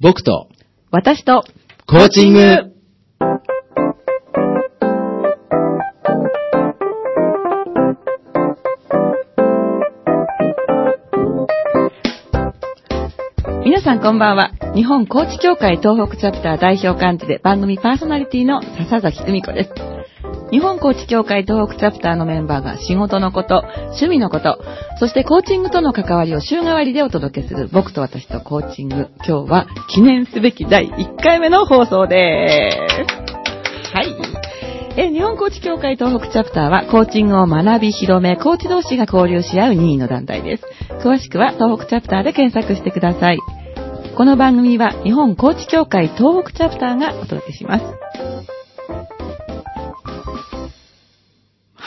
僕と、私と、コーチング皆さんこんばんは。日本コーチ協会東北チャプター代表幹事で番組パーソナリティの笹崎久美子です。日本コーチ協会東北チャプターのメンバーが仕事のこと、趣味のこと、そしてコーチングとの関わりを週替わりでお届けする僕と私とコーチング。今日は記念すべき第1回目の放送です。はい。え日本コーチ協会東北チャプターはコーチングを学び広め、コーチ同士が交流し合う任意の団体です。詳しくは東北チャプターで検索してください。この番組は日本コーチ協会東北チャプターがお届けします。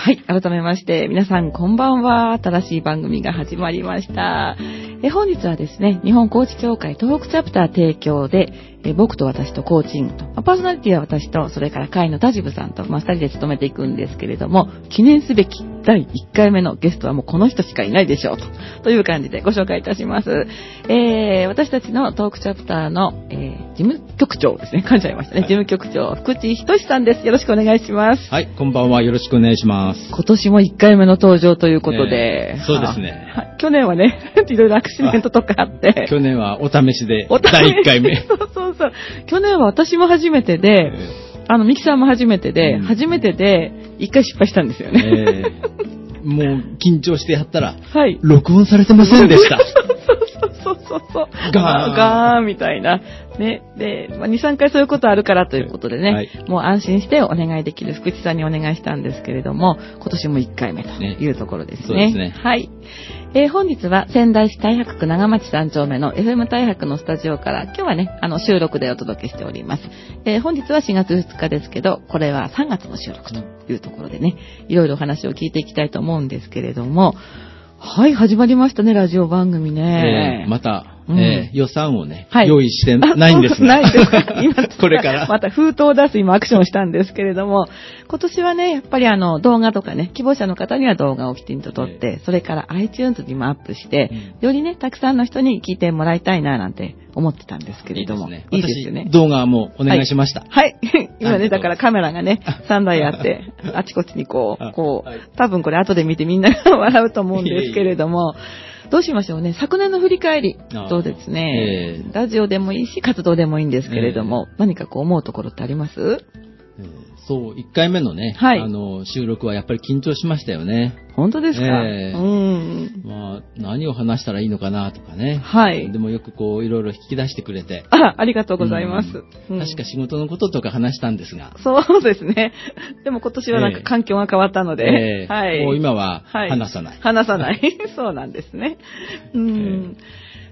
はい。改めまして、皆さんこんばんは。新しい番組が始まりました。え本日はですね、日本コーチ協会東北チャプター提供で、え僕と私とコーチングと、パーソナリティは私と、それから会の田ジブさんと、まあ、二人で務めていくんですけれども、記念すべき第1回目のゲストはもうこの人しかいないでしょうと、という感じでご紹介いたします。えー、私たちのトークチャプターの、えー、事務局長ですね、噛んじゃいましたね。事務局長、福地仁さんです。よろしくお願いします。はい、こんばんは。よろしくお願いします。今年も1回目の登場ということで。えーそうですねははい去年はね、いろいろアクシデントとかあって。去年はお試しで、第1回目。そうそうそう。去年は私も初めてで、あの、ミキさんも初めてで、うん初めてで、1回失敗したんですよね。えーもう緊張してやったら、はい。録音されてませんでした。そうそうそう。ガーンガーンみたいな。ね。で、まあ、2、3回そういうことあるからということでね、はいもう安心してお願いできる福地さんにお願いしたんですけれども、今年も1回目というところですね。そうですねはい。えー本日は仙台市太白区長町3丁目の FM 太白のスタジオから、今日はね、あの、収録でお届けしております。えー本日は4月2日ですけど、これは3月の収録というところでね、いろいろお話を聞いていきたいと思うんですけれども、はい、始まりましたね、ラジオ番組ね。えーまた、うんえー予算をね、はい用意してないんですが。ないです。今、これから。また封筒を出す今アクションをしたんですけれども、今年はね、やっぱりあの動画とかね、希望者の方には動画をきちんと撮って、それから iTunes にもアップして、よりね、たくさんの人に聞いてもらいたいななんて思ってたんですけれども。いいですね。いいですよね私。動画もお願いしました。はい。今ね、ありがとうだからカメラがね、3台あって、あちこちにこあう、こはいう多分これ後で見てみんなが笑うと思うんですけれども、どうしましょうね。昨年の振り返り。あ、どうですね、ええ。ラジオでもいいし、活動でもいいんですけれども、何かこう思うところってあります？えーそう、1回目のね、はいあの、収録はやっぱり緊張しましたよね。本当ですか、ええうん。まあ、何を話したらいいのかなとかね。はいでもよくこう、いろいろ引き出してくれて。あ、ありがとうございます。うん確か仕事のこととか話したんですが。そうですね。でも今年はなんかええ環境が変わったので、えーはい。もう今ははい話さない。話さない。そうなんですね。うん。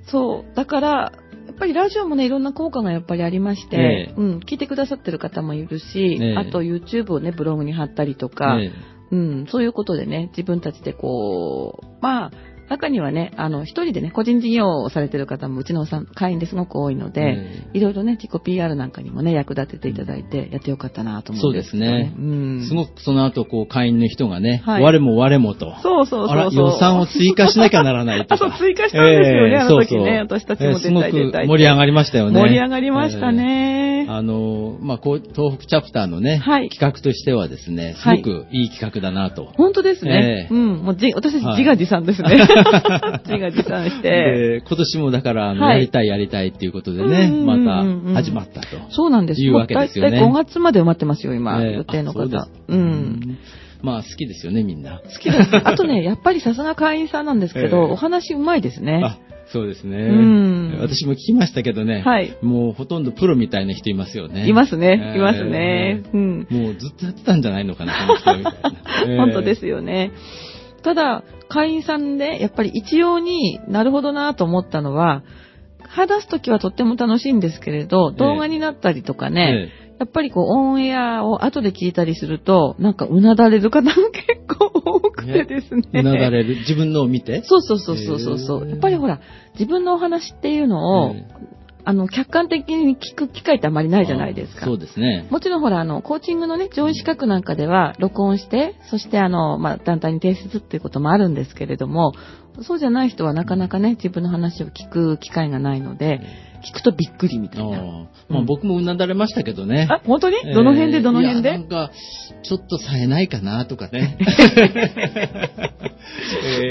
そう。だから、ぱりラジオもね、いろんな効果がやっぱりありまして、ええ。うん、聞いてくださってる方もいるし、ええ。あと YouTube をね、ブログに貼ったりとか、え。うん、そういうことでね、自分たちでこう、まあ、中にはね、あの、一人でね、個人事業をされてる方もうちの会員ですごく多いので、えいろいろね、自己 PR なんかにもね、役立てていただいて、やってよかったなと思うんですよね。そうですうん。すごくその後、こう、会員の人がね、はい我も我もと。そうそうそうそう。予算を追加しなきゃならないとか。あそう追加したんですよね あの時ねそうそう私たちも出たいえーすごく盛り上がりましたよね。盛り上がりましたね。えーあの、まあ、こう、東北チャプターのね、はい企画としてはですね、すはいごくいい企画だなと。本当ですね。ええうん。もうじ、私たちはい自画自賛ですね。自画自賛して。で、今年もだから、やりたいやりたいっていうことでね、また始まったと。そうなんですいうわけですよねもう大体5月まで埋まってますよ、今、えー予定の方うん。まあ、好きですよね、みんな。好きです。あとね、やっぱりさすが会員さんなんですけど、ええお話うまいですね。あ、そうですね。うん私も聞きましたけどね、はいもうほとんどプロみたいな人いますよね。いますね。えーいますね。うん。もうずっとやってたんじゃないのかな、この人みたいな。本当ですよね。ただ、会員さんで、やっぱり一様になるほどなと思ったのは、話すときはとっても楽しいんですけれど、動画になったりとかね、やっぱりこう、オンエアを後で聞いたりすると、なんかうなだれる方が結構多くてですね。うなだれる。自分のを見てそうそうそうそうそうそう。へーやっぱりほら、自分のお話っていうのを、えあの、客観的に聞く機会ってあまりないじゃないですか。そうですね。もちろんほら、あの、コーチングのね、上位資格なんかでは、録音して、そしてあの、まあ、団体に提出っていうこともあるんですけれども、そうじゃない人はなかなかね、自分の話を聞く機会がないので、聞くとびっくりみたいな。まあ、僕もうなだれましたけどね。あ、本当に？えーどの辺でどの辺いやでなんか、ちょっと冴えないかなとかね。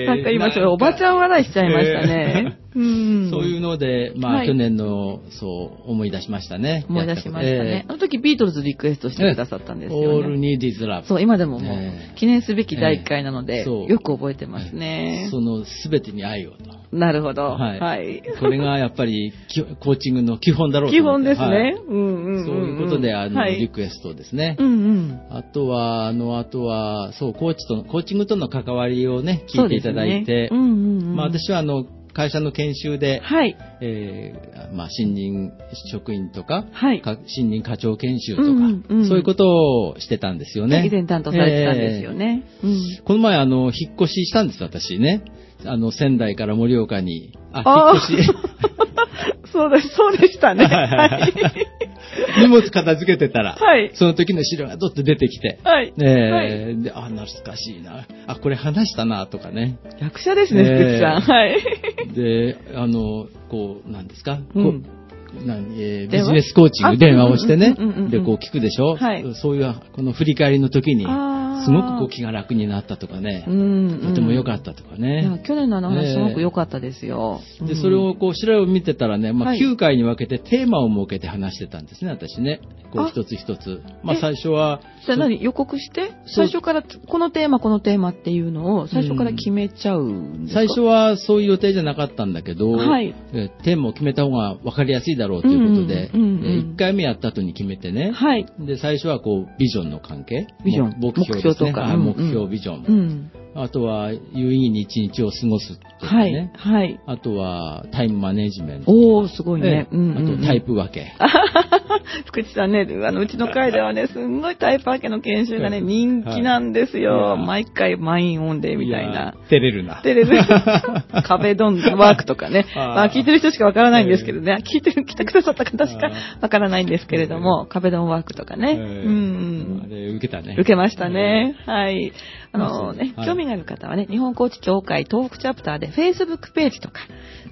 なんか今それおばちゃん笑いしちゃいましたね。うん。そういうので、まあ、はい去年の、そう、思い出しましたね。思い出しましたね。あの時ビートルズリクエストしてくださったんですよオールね。ニーディズラブ。そう、今でももうえ、記念すべき第1回なので、よく覚えてますね。その全てに愛をと。なるほど。はいはい。これがやっぱりきコーチングの基本だろうと基。本ですね。はいうんうんうんん。そういうことで、あの、はいリクエストですね。うんうん。あとは、あの、あとは、そう、コーチと、コーチングとの関わりをね、聞いていただいて、そうですねうんうんうん。まあ私はあの、会社の研修で、はい。えーまあ新任職員とか、はい。か新任課長研修とか、うんうんうんそういうことをしてたんですよね。以前担当されてたんですよね。うん。えーこの前、あの、引っ越ししたんです、私ね。あの、仙台から盛岡に。あ、引っ越し。そうです、そうでしたね。はい荷物片付けてたら、はいその時の資料がどっと出てきて、はい。えーはいで、あ、懐かしいな。あ、これ話したな、とかね。役者ですね、えー福地さん。はい。で、あの、こう、なんですか、うんえービジネスコーチンあグ電話をしてねで、こう聞くでしょ、はい。そういう、この振り返りの時に、すごくこう気が楽になったとかね、うんとても良かっったとかね。去年のあの話すごく良かったですよ。で、それをこう、資料を見てたらね、まあ、はい。9回に分けてテーマを設けて話してたんですね、私ね。こう、あ。一つ一つ。まあ、え最初は、それ何？予告して？最初からこのテーマこのテーマっていうのを最初から決めちゃうんですか、最初はそういう予定じゃなかったんだけど、はい。えーテーマを決めた方が分かりやすいだろうということで、うんうんうんうんえー1回目やった後に決めてね、はい。で、最初はこう、ビジョンの関係？ビジョン。も目標ね。目標とか。はい、うんうん。目標、ビジョン。うん。あとは、有意義に一日を過ごすとかはいね。。はい。あとは、タイムマネジメント。おー、すごいね。ええうんうんうんあと、タイプ分け。福地さんね、あの、うちの会ではね、すんごいタイプ分けの研修がね、はい人気なんですよ。はい毎回満員オンで、みたいな。や。照れるな。テレビ、壁ドンワークとかね。あーまあ聞いてる人しかわからないんですけどね。聞いてる、来てくださった方しかあわからないんですけれども、壁ドンワークとかね。えーうんあ。れ、受けたね。受けましたね。はい。あのね、はい興味がある方はね、日本コーチ協会東北チャプターで Facebook ページとか、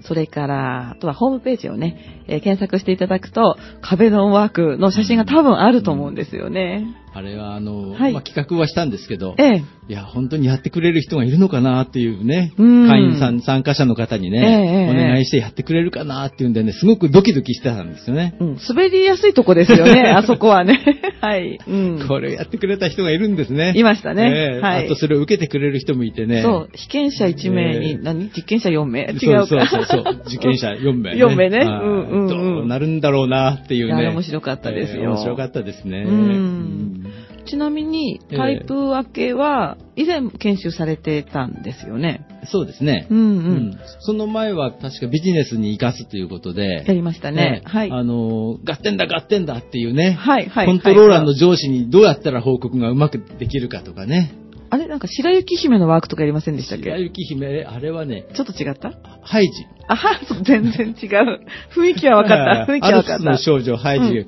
それから、あとはホームページをね、えー検索していただくと、壁ドンワークの写真が多分あると思うんですよね。あれは、あの、はいまあ、企画はしたんですけど、ええ。いや、本当にやってくれる人がいるのかなっていうね、うん会員さん、参加者の方にええお願いしてやってくれるかなっていうんでね、すごくドキドキしてたんですよね。うん、滑りやすいとこですよね、あそこはね。はい。うん。これやってくれた人がいるんですね。いましたねええはいあとそれを受けてくれる人もいてね。そう、被験者1名に、ええ何？実験者4名？違うか。そうそうそうそう。受験者4名、ね。4名ねはいうんうんうんどうなるんだろうなっていうね。面白かったですよええ面白かったですね。うんちなみに、ええタイプ分けは、以前研修されてたんですよね？そうですね。うんうん。うんその前は確かビジネスに生かすということで、やりましたね。はい。あの、合点だ合点だっていうね、はい、はい。コントローラーのはい上司にどうやったら報告がうまくできるかとかね。あれなんか白雪姫のワークとかやりませんでしたっ白け雪姫、あれはね、ちょっと違った？ハイジ。あは、全然違う。雰囲気は分かった。雰囲気は分かった。少女ハイジが、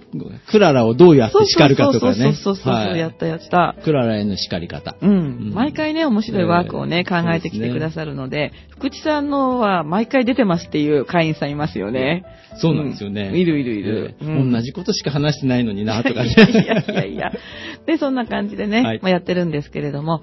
クララをどうやって叱るかとかね。そうそうそうそう、はいやったやった。クララへの叱り方。うんうん毎回ね、面白いワークをね、えー考えてきてくださるので、福地さんのは毎回出てますっていう会員さんいますよね。そうなんですよね。うんいるいるいるええうん同じことしか話してないのにな、とかね。いやいやいやいや。で、そんな感じでね、はいまあ、やってるんですけれども、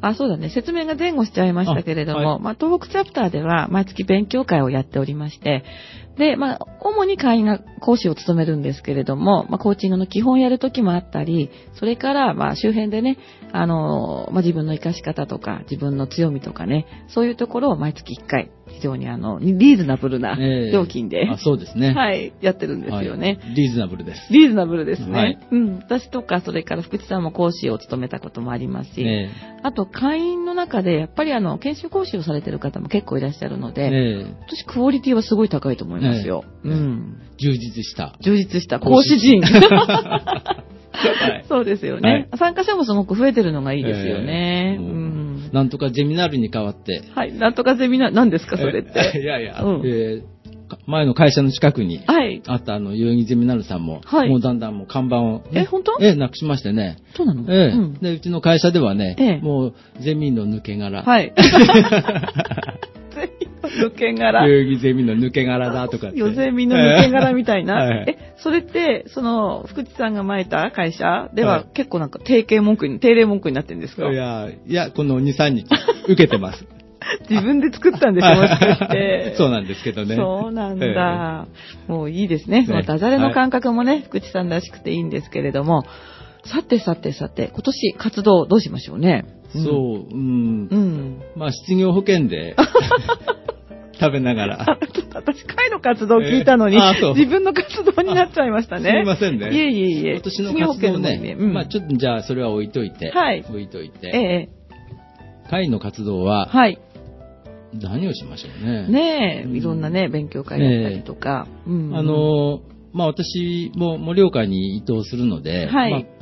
あ、そうだね、説明が前後しちゃいましたけれども、あはいまあ、東北チャプターでは毎月勉強会をやっておりまして、で、まあ、主に会員が講師を務めるんですけれども、まあ、コーチングの基本をやるときもあったり、それから、まあ、周辺でね、あの、まあ、自分の活かし方とか、自分の強みとかね、そういうところを毎月1回、非常にあの、リーズナブルなええ料金で、あそうですね。はい、やってるんですよね。はいリーズナブルです。リーズナブルですね。はいうん。私とか、それから福地さんも講師を務めたこともありますし、えあと会員の中で、やっぱりあの、研修講師をされてる方も結構いらっしゃるのえで、ええ私クオリティはすごい高いと思いますよ。ええうん。充実した。充実した講師陣。はいそうですよね、参加者もすごく増えてるのがいいですよね。ええうん。なんとかゼミナールに代わって。はい。なんとかゼミナー、何ですか、それっえて。いやいや、うんえー前の会社の近くにはい。あったあの、代々木ゼミナールさんも、はいもうだんだんもう看板を、ねえ、本当？ええ、なくしましてね。そうなの？ええうん。で、うちの会社ではね、ええもうゼミの抜け殻。はい。抜け殻。代々木ゼミの抜け殻だとかって。ヨゼミの抜け殻みたいな。はいえ、それって、その、福地さんが前いた会社では、はい結構なんか定型文句に、定例文句になってるんですか？いや、いや、この2、3日、受けてます。自分で作ったんですよ、もしかして。そうなんですけどね。そうなんだ。もういいですね。そのダジャレの感覚もね、福地さんらしくていいんですけれども。さてさてさて、今年活動どうしましょうね。そう、うん。うん。まあ、失業保険で、食べながら。私、会の活動を聞いたのに、自分の活動になっちゃいましたね。すみませんね。いえいえいえ。今年の失業保活動ね、うんまあちょっとじゃあそれは置いといて、はい置いといえて、え会の活動ははい。何をしましょうね。ねえ、うんいろんなね、勉強会だったりとか。うんあ、の、まあ私も盛岡に移動するので、はいまあ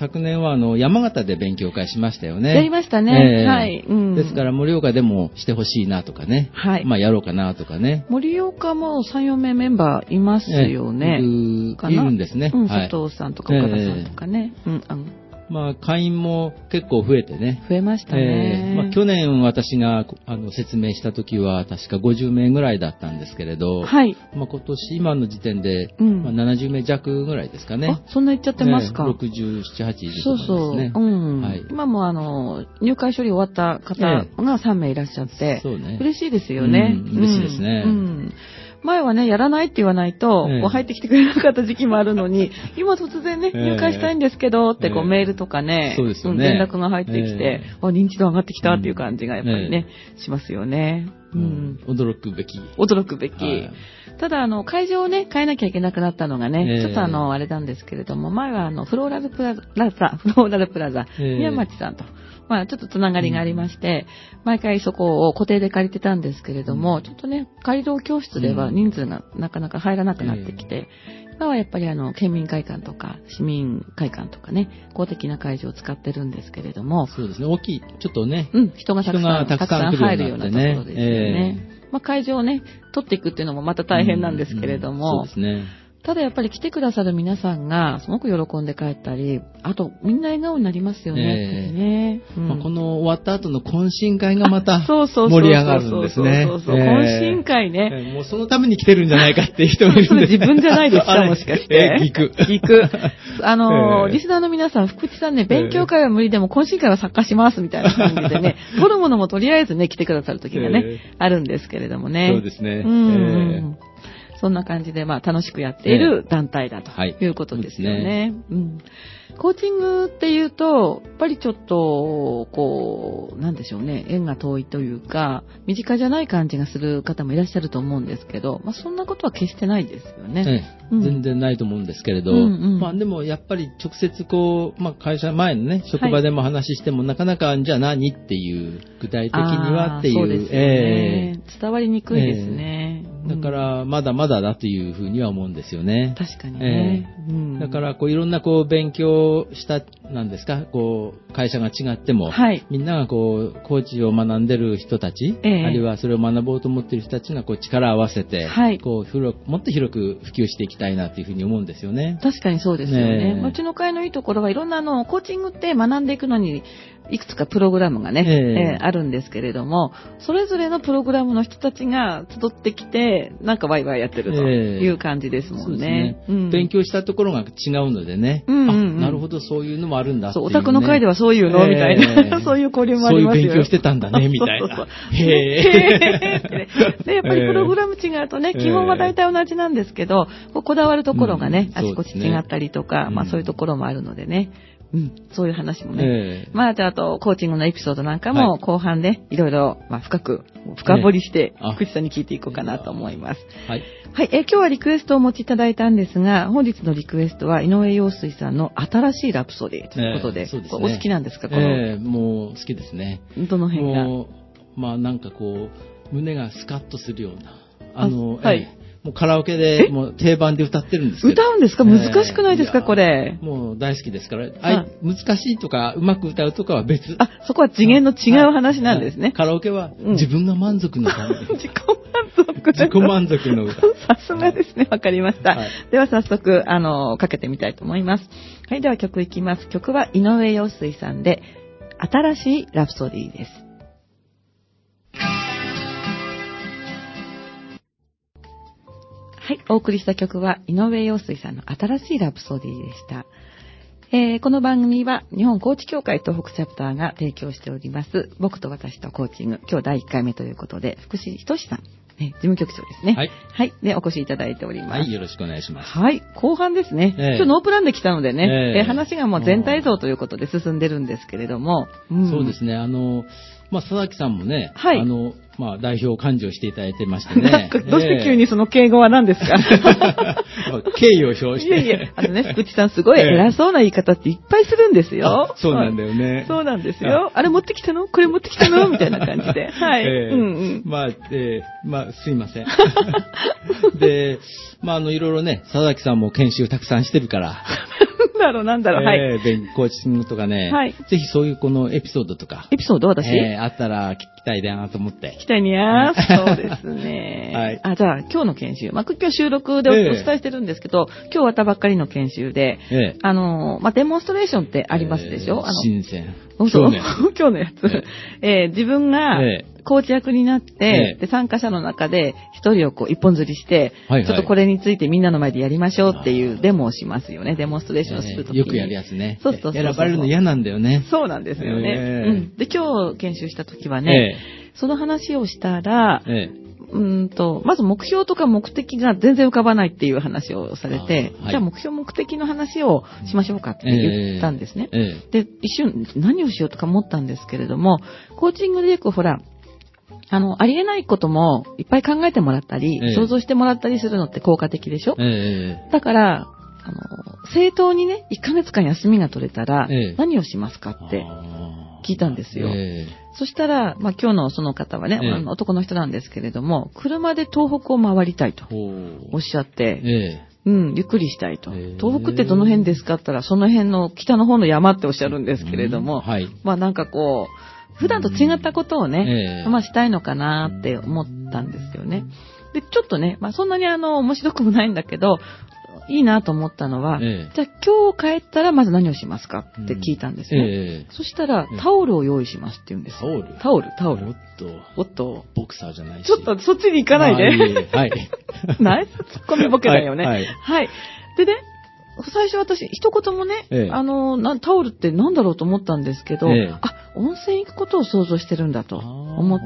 昨年はあの山形で勉強会しましたよね。やりましたね。ええはい。うんですから盛岡でもしてほしいなとかね。はいまあやろうかなとかね。森岡も3、4名メンバーいますよね。ええいるんですね。うん、はい。佐藤さんとか岡田さんとかね。うん、あのまあ会員も結構増えてね。増えましたね。ええまあ、去年私があの説明した時は確か50名ぐらいだったんですけれど、はい。まあ、今年今の時点で、うんまあ、70名弱ぐらいですかねあ。、そんな言っちゃってますか？ええ67、8いるとそうそう。うん。はい今もあの、入会処理終わった方が3名いらっしゃって、そうね。嬉しいですよね。うん嬉しいですねうんうん前はね、やらないって言わないと、ええこう入ってきてくれなかった時期もあるのに、今突然ね、ええ。入会したいんですけど、ってこうええ。メールとかね、そうですよね。ん連絡が入ってきてえ、あ、認知度上がってきたっていう感じがやっぱりね、しますよね。ううんん。驚くべき。驚くべき。はい。ただ、あの、会場をね、変えなきゃいけなくなったのがね、ええ。ちょっとあの、あれなんですけれども、前はあの、フローラルプラザ、フローラルプラザ、ええ。宮町さんと、まあ、ちょっとつながりがありまして、毎回そこを固定で借りてたんですけれども、ちょっとね、街道教室では人数がなかなか入らなくなってきて、今はやっぱりあの、県民会館とか、市民会館とかね、公的な会場を使ってるんですけれども、そうですね。大きい。ちょっとね。うん、人がたくさん、たくさん入るようなところですよね。まあ、会場をね、取っていくっていうのもまた大変なんですけれども、うんそうですね。ただやっぱり来てくださる皆さんがすごく喜んで帰ったり、あとみんな笑顔になりますよね。ええやっぱりねうんまあ、この終わった後の懇親会がまたそうそうそうそう盛り上がるんですね。そうそうそうええ懇親会ね。ええもうそのために来てるんじゃないかっていう人もいるんで 自分じゃないですか、もしかして。ええ聞く。聞く。あのー、ええリスナーの皆さん、福地さんね、勉強会は無理でも懇親会は参加しますみたいな感じでね、取るものもとりあえずね、来てくださる時がね、ええあるんですけれどもね。そうですね。うん。そんな感じで、まあ、楽しくやっている団体だとはいいうことですよね。うん。コーチングっていうと、やっぱりちょっと、こう、なんでしょうね、縁が遠いというか、身近じゃない感じがする方もいらっしゃると思うんですけど、まあ、そんなことは決してないですよね。ええうん全然ないと思うんですけれど、うんうんまあでもやっぱり直接こう、まあ会社前のね、職場でも話しても、なかなかじゃあ何っていう、具体的にはっていう、そうですよえね。伝わりにくいですね。えだからまだまだだというふうには思うんですよね。確かにね。うんだから、こう、いろんな、こう、勉強した、なんですか、こう、会社が違っても、はいみんなが、こう、コーチを学んでる人たち、ええあるいはそれを学ぼうと思ってる人たちが、こう、力を合わせて、はいこう、広く、もっと広く普及していきたいな、というふうに思うんですよね。確かにそうですよね。ねちの会のいいところはいろんなあの、コーチングって学んでいくのに、いくつかプログラムがね、ええ。えーあるんですけれども、それぞれのプログラムの人たちが集ってきて、なんかワイワイやってるという感じですもんね。ね。。うん。勉強したところが違うのでね、うんうんうん。あ、なるほど、そういうのもあるんだってそう。オタクの会ではそういうの、みたいな、え えそういう交流もありますよ。そういう勉強してたんだね、みたいな。そうそうそう。へ で、やっぱりプログラム違うとね、ええ。基本は大体同じなんですけど、こだわるところがね、うん。あちこち違ったりとか、うん。まあそういうところもあるのでね、うん、そういう話もね、ええまあ、じゃあ、あと、コーチングのエピソードなんかも、はい後半で、いろいろ、まあ、深く、深掘りして福地さんに聞いていこうかなと思います。はい。はい、えー今日はリクエストをお持ちいただいたんですが、本日のリクエストは、井上陽水さんの新しいラプソディということで、ええそうですねお好きなんですか？この、ええもう好きですね。どの辺が？まあなんかこう、胸がスカッとするような。あの、あはいええもうカラオケで、もう定番で歌ってるんです歌うんですか？ええ難しくないですか？やこれもう大好きですから、あはいい難しいとか、うまく歌うとかは別。あ、そこは次元の違う話なんですねはい。カラオケはうん自分が満足のために。自己満足自己満足の歌。さすがですね。わかりました。はいでは早速、あの、かけてみたいと思います。はい、では曲いきます。曲は井上陽水さんで、新しいラプソディーです。はい、お送りした曲は井上陽水さんの新しいラブソディでした。えーこの番組は日本コーチ協会東北チャプターが提供しております、僕と私とコーチング、今日第1回目ということで、福士仁さん、ね、事務局長ですね。はい。はい。で、お越しいただいております。はい、よろしくお願いします。はい。後半ですね。ええ今日ノープランで来たのでね、えええー話がもう全体像ということで進んでるんですけれども。んそうですね、あの、まあ、佐々木さんもね、はいあの、まあ、代表幹事をしていただいてましてね。かどうして急にその敬語は何ですか？ええ 敬意を表して。いやいや、あのね、福地さんすごい偉そうな言い方っていっぱいするんですよあ。そうなんだよね。そうなんですよ。あれ持ってきたの？これ持ってきたの？みたいな感じで。はい。ええうんうん。まあ、えーまあ、すいません。で、まあ、あの、いろいろね、佐々木さんも研修たくさんしてるから、なんだろう、なんだろう。はい。えー勉コーチングとかね、はいぜひそういうこのエピソードとか、エピソード？私、えーあったら聞きたいなと思って聞。きたいにゃー。そうですね。はいあ、じゃあ、今日の研修。まあ、今日収録でお伝えしてるんですけど、今日終わったばっかりの研修で、ええあの、まあ、デモンストレーションってありますでしょ、えーあの、新鮮。そう今日ね。今日のやつ。えー自分がえコーチ役になって、ええで参加者の中で一人をこう一本釣りして、はいはいちょっとこれについてみんなの前でやりましょうっていうデモをしますよね。デモンストレーションをするときに、よくやるやつね。そうそうそう選ばれるの嫌なんだよね。そうなんですよね。ええうん。で、今日研修したときはね、その話をしたら、ええうんと、まず目標とか目的が全然浮かばないっていう話をされて、はいじゃあ目標目的の話をしましょうかって言ったんですね。ええで、一瞬何をしようとか思ったんですけれども、コーチングでよくほら、あの、ありえないこともいっぱい考えてもらったり、ええ。想像してもらったりするのって効果的でしょ、ええ。だから、あの、正当にね、1ヶ月間休みが取れたら、ええ。何をしますかって聞いたんですよ。えそしたら、まあ今日のその方はね、男の人なんですけれども、車で東北を回りたいとおっしゃって、ええ。うん、ゆっくりしたいと。東北ってどの辺ですかって言ったら、その辺の北の方の山っておっしゃるんですけれども、うん。はい。まあなんかこう、普段と違ったことをね、ええまあしたいのかなって思ったんですよね。で、ちょっとね、まあそんなにあの、面白くもないんだけど、いいなと思ったのは、ええじゃあ今日帰ったらまず何をしますかって聞いたんですね。ええそしたらええ、タオルを用意しますって言うんですよ。タオル？タオル、タオル。おっと、おっと、ボクサーじゃないし。ちょっとそっちに行かないで。はい。はい。ナイスツッコミボケだよね。ははいい。はいでね、最初私、一言もね、ええあのな、タオルって何だろうと思ったんですけど、ええあ、温泉行くことを想像してるんだと思っ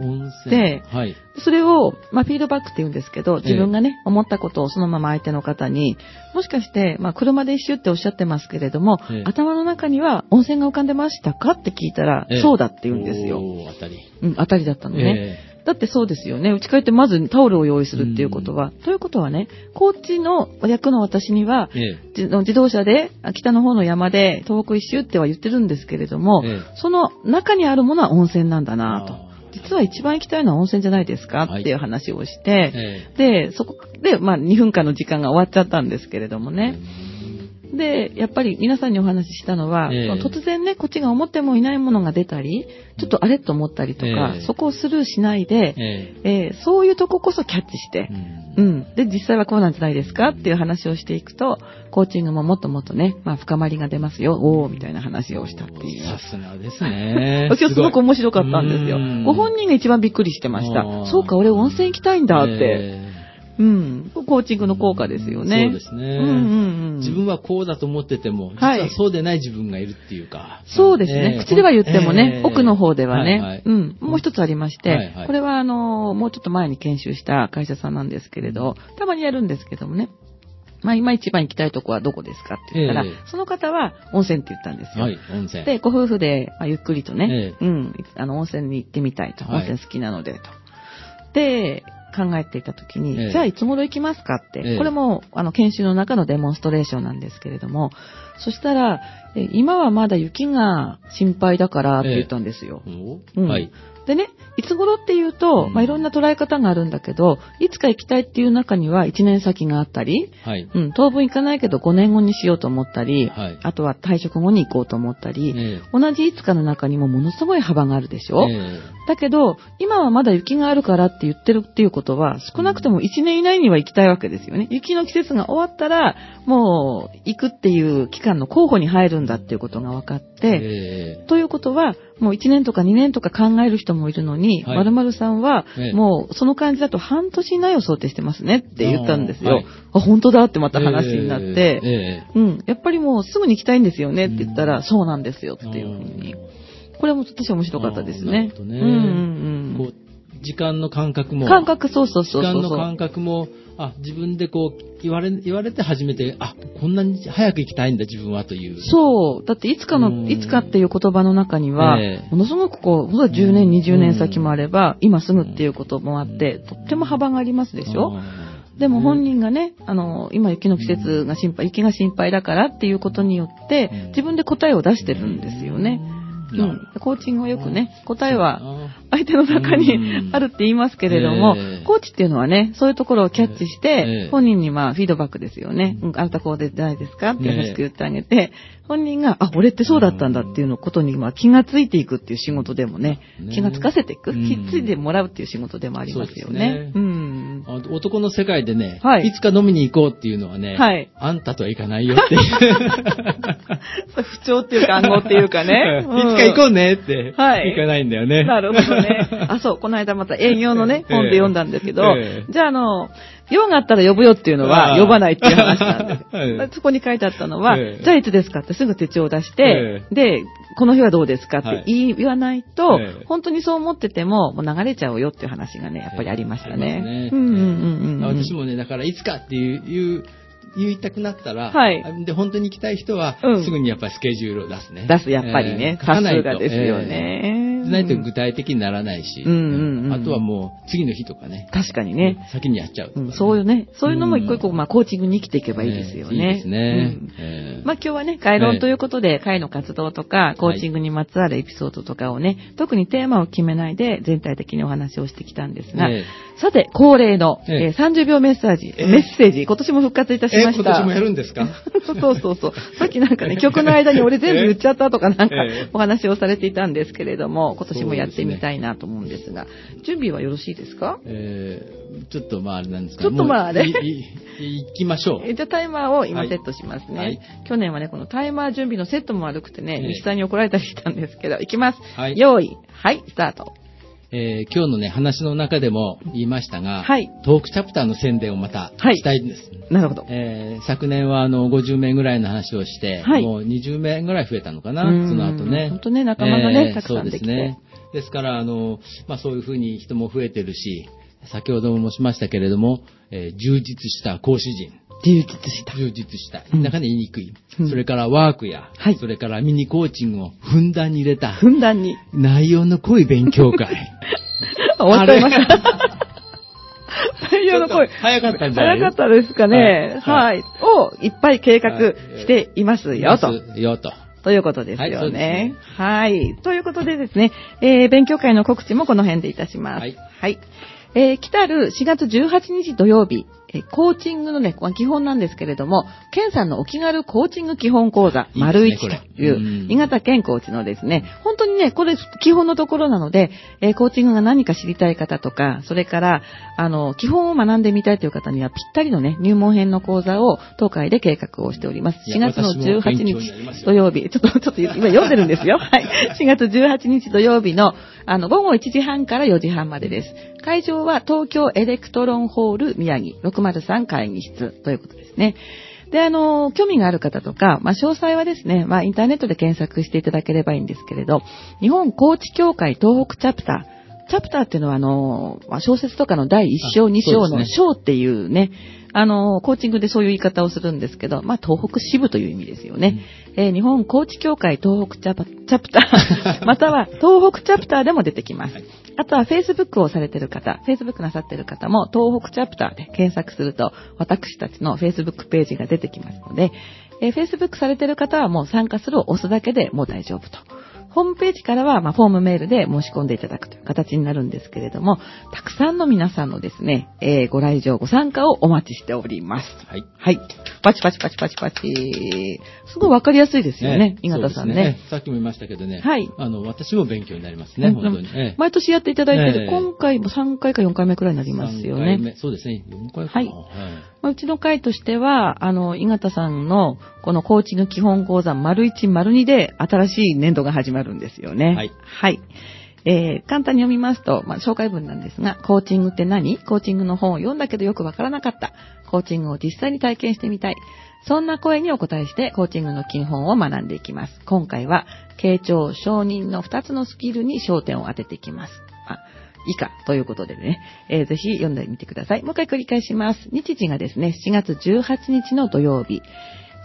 てはい。それを、まあ、フィードバックって言うんですけど、自分がね、思ったことをそのまま相手の方に、もしかして、まあ、車で一周っておっしゃってますけれども、ええ頭の中には温泉が浮かんでましたかって聞いたら、ええそうだって言うんですよ。当たり。うん、当たりだったのね。えだってそうですよね。うち帰ってまずタオルを用意するっていうことは。ということはね、コーチの役の私には、ええ自自動車であ北の方の山で東北一周っては言ってるんですけれども、ええその中にあるものは温泉なんだなとあ。実は一番行きたいのは温泉じゃないですかはいっていう話をして、えで、そこで、まあ2分間の時間が終わっちゃったんですけれどもえね。で、やっぱり皆さんにお話ししたのは、ええその突然ね、こっちが思ってもいないものが出たり、ちょっとあれと思ったりとか、ええそこをスルーしないで、ええーそういうとここそキャッチしてえ、うんうん。で、実際はこうなんじゃないですかっていう話をしていくと、コーチングももっともっとね、まあ深まりが出ますよ、おーみたいな話をしたっていう。さすがですね。今日すごく面白かったんですようん。ご本人が一番びっくりしてました。そうか、俺温泉行きたいんだって。えうん。コーチングの効果ですよね。そうですねうんうんうん。自分はこうだと思ってても、実はいはそうでない自分がいるっていうか。そうですね。ええ口では言ってもね、ええ奥の方ではね、はいはいうん、もう一つありまして、はいはいこれはあの、もうちょっと前に研修した会社さんなんですけれど、たまにやるんですけどもね。まあ今一番行きたいとこはどこですかって言ったら、ええその方は温泉って言ったんですよ。はい、温泉。で、ご夫婦で、まあ、ゆっくりとね、えうん、あの、温泉に行ってみたいと。はい温泉好きなので、と。で、考えていたときに、ええ。じゃあいつ頃行きますかって、ええ。これも、あの、研修の中のデモンストレーションなんですけれども、そしたら、え今はまだ雪が心配だからって言ったんですよ。うん。おはい。でね、いつ頃っていうと、うん。まあ、いろんな捉え方があるんだけど、いつか行きたいっていう中には1年先があったり、はい。うん、当分行かないけど5年後にしようと思ったり、はい。あとは退職後に行こうと思ったり、え同じいつかの中にもものすごい幅があるでしょ、えだけど、今はまだ雪があるからって言ってるっていうことは、少なくとも1年以内には行きたいわけですよね。雪の季節が終わったら、もう行くっていう期間の候補に入るんだっていうことが分かって、え。ということは、もう1年とか2年とか考える人もいるのに、はい。〇〇さんはええ、もうその感じだと半年以内を想定してますねって言ったんですよ。はい。あ、本当だってまた話になって、ええうん、やっぱりもうすぐに行きたいんですよねって言ったら、そうなんですよっていうふうに。これも私は面白かったですね。ね。うんうん。こう時間の感覚も。感覚、そうそうそうそう。時間の感覚も、あ、自分でこう、言われ、言われて初めて、あ、こんなに早く行きたいんだ、自分は、という。そう。だっていつかうんの、いつかっていう言葉の中には、ええものすごくこう、ほんと10年、うん20年先もあれば、今すぐっていうこともあって、とっても幅がありますでしょ？でも本人がね、あの、今雪の季節が心配、雪が心配だからっていうことによってうん、自分で答えを出してるんですよね。うん。コーチングはよくね、答えはあ相手の中にあるって言いますけれどもええ、コーチっていうのはね、そういうところをキャッチしえてえ、本人にまあフィードバックですよね。うん、あなたこうでないですかって優しく言ってあげて、本人が、あ、俺ってそうだったんだっていうのことにまあ気がついていくっていう仕事でもねね、気がつかせていく、うん。きっついてもらうっていう仕事でもありますよそうねね。うん。あ男の世界でね、はい。いつか飲みに行こうっていうのはね、はい。あんたとは行かないよってい う。不調っていうか暗号っていうかね。い つか行こうねって、はい。行かないんだよね。なるほどね。あ、そう、この間また営業のね、ええ。本で読んだんだけど、ええ。じゃああの、用があったら呼ぶよっていうのは呼ばないっていう話なんです。はい。そこに書いてあったのは、ええ。じゃあいつですかってすぐ手帳を出して、で、この日はどうですかって言わないと、ええ。本当にそう思ってても、もう流れちゃうよっていう話がね、やっぱりありましたありますね。うんうんうんうん。私もね、だからいつかっていう、言いたくなったら、はい。で、本当に行きたい人は、うん。すぐにやっぱりスケジュールを出すね。出す、やっぱりね。えー書かさないとですよね。えーでないと具体的にならないし、うんうんうん。あとはもう次の日とかね、確かにね。先にやっちゃうね、うん、そういうね、そういうのも一個一個、まあ、コーチングに生きていけばいいですよね。えーいいですね。まあ今日はね、概論ということで、会の活動とか、コーチングにまつわるエピソードとかをね、特にテーマを決めないで全体的にお話をしてきたんですが、えさて、恒例の、えええー30秒メッセージ、ええメッセージ、今年も復活いたしえました。今年もやるんですか？そうそうそう。さっきなんかね、曲の間に俺全部言っちゃったとかなんかええお話をされていたんですけれども、今年もやってみたいなと思うんですが、準備はよろしいですか？えーちょっとまああれなんですかちょっとまあねもういいいい行きましょう。え じゃあタイマーを今はいセットしますね。はい去年はね、このタイマー準備のセットも悪くてね、ええ西さんに怒られたりしたんですけど、いきます。はい用意。はい、スタート。えー今日のね、話の中でも言いましたが、はいトークチャプターの宣伝をまたはいしたいんです。なるほど。えー昨年はあの50名ぐらいの話をして、はいもう20名ぐらい増えたのかな、うんその後ね。本当ね仲間がねたくさんそうできてすね。ですから、あの、まあそういうふうに人も増えてるし、先ほども申しましたけれども、えー充実した講師陣。充実した。充実した。うんなかなか言いにくい。うんそれからワークや、はいそれからミニコーチングをふんだんに入れた、ふんだんに。内容の濃い勉強会。終わっちゃいました。太陽 の声ちょっと。早かったんじゃない？早かったですかね。ははいい。をいっぱい計画していますよ、と。よと。ということですよねね。はい。ということでですね、えー、勉強会の告知もこの辺でいたします。はい。はい。えー、来たる4月18日土曜日、えーコーチングのね、基本なんですけれども、ケンさんのお気軽コーチング基本講座、いいですね丸一という、うん新潟県コーチのですね、本当にね、これ基本のところなので、えーコーチングが何か知りたい方とか、それから、あの、基本を学んでみたいという方にはぴったりのね、入門編の講座を東海で計画をしております。4いや月の私も18勉強になり日土曜日、ちょっと、ちょっと今読んでるんですよ。はい。4月18日土曜日の、あの、午後1時半から4時半までです。会場は東京エレクトロンホール宮城603会議室ということですね。で、あの、興味がある方とか、まあ、詳細はですね、まあ、インターネットで検索していただければいいんですけれど、日本コーチ協会東北チャプター、チャプターっていうのは、あの、まあ、小説とかの第1章、あ2章の章っていうね、あの、コーチングでそういう言い方をするんですけど、まあ、東北支部という意味ですよね。えー日本コーチ協会東北チャパチャプター、または東北チャプターでも出てきます。はいあとは Facebook をされてる方、Facebook なさってる方も東北チャプターで検索すると私たちの Facebook ページが出てきますので、えー Facebook されてる方はもう参加するを押すだけでもう大丈夫と。ホームページからは、まあ、フォームメールで申し込んでいただくという形になるんですけれども、たくさんの皆さんのですね、えーご来場、ご参加をお待ちしております。はい。はい。パチパチパチパチパチ。すごいわかりやすいですよね、井形さんそうですね。さっきも言いましたけどね。はいあの、私も勉強になりますね、うん本当に。ええ毎年やっていただいてる、ええ今回も3回か4回目くらいになりますよね。三回目そうですね。4回かな。はいまあうちの会としては、あの、井形さんのこのコーチング基本講座丸1丸2で新しい年度が始まるんですよね。はい。はい。えー、簡単に読みますと、まあ、紹介文なんですが、コーチングって何？コーチングの本を読んだけどよくわからなかった。コーチングを実際に体験してみたい。そんな声にお答えして、コーチングの基本を学んでいきます。今回は、傾聴、承認の2つのスキルに焦点を当てていきます。あ以下ということでね、えーぜひ読んでみてください。もう一回繰り返します。日時がですね、7月18日の土曜日。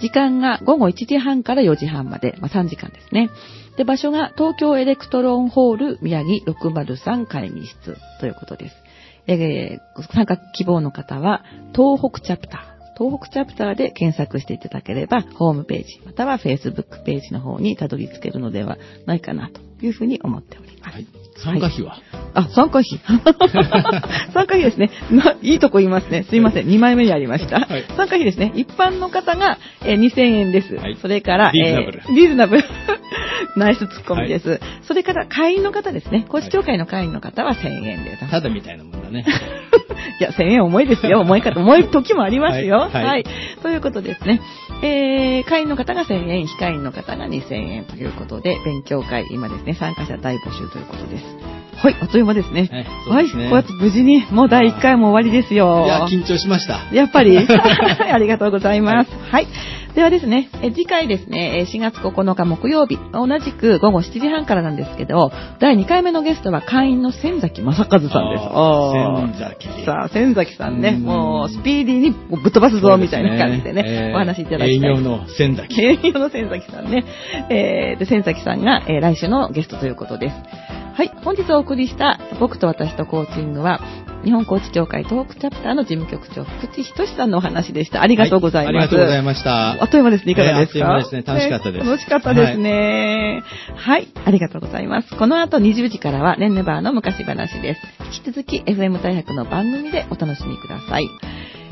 時間が午後1時半から4時半まで、まあ、3時間ですね。で、場所が東京エレクトロンホール宮城603会議室ということです。えー参加希望の方は、東北チャプター。東北チャプターで検索していただければ、ホームページ、または Facebook ページの方にたどり着けるのではないかなというふうに思っております。はい。参加費は、あ、参加費。参加費ですね。ないいとこ言いますね。すいません。2枚目にありました。はい参加費ですね。一般の方が、えー2000円です。はいそれから、リーズナブルえーリーズナブル。ナイスツッコミです。それから、会員の方ですね。高知協会の会員の方は1000円です。ただみたいなもんだね。いや、1000円重いですよ。重い方、重い時もありますよ。は。はいいということですね。えー、会員の方が1000円、非会員の方が2000円ということで、勉強会、今ですね、参加者大募集ということです。はい、あっという間ですね。はいそうはい、こうやって無事に、もう第1回も終わりですよ。いや、緊張しました。やっぱり ありがとうございます。はい。ではですね、え次回ですね、え4月9日木曜日、同じく午後7時半からなんですけど、第2回目のゲストは会員の千崎正和さんです。千崎さあ、千崎さんね、うんもうスピーディーにぶっ飛ばすぞ、みたいな感じでね、えーお話しいただきたい。営業の仙崎。営業の千崎さんね。えー、で、千崎さんが、えー来週のゲストということです。はい。本日お送りした僕と私とコーチングは、日本コーチ協会東北チャプターの事務局長、福地仁さんのお話でした。ありがとうございます。はありがとうございました。あっという間ですね。いかがですか、えーあっという間ですね楽しかったですね楽しかったですね、はい。ありがとうございます。この後20時からは、ねんねバーの昔話です。引き続き FM 大学の番組でお楽しみください。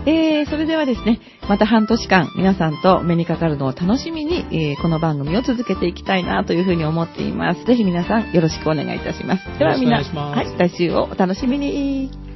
えー、それではですね、また半年間皆さんと目にかかるのを楽しみに、えーこの番組を続けていきたいなというふうに思っています。ぜひ皆さんよろしくお願いいたします。ではみんな、よろしくお願いしますはい、来週をお楽しみに。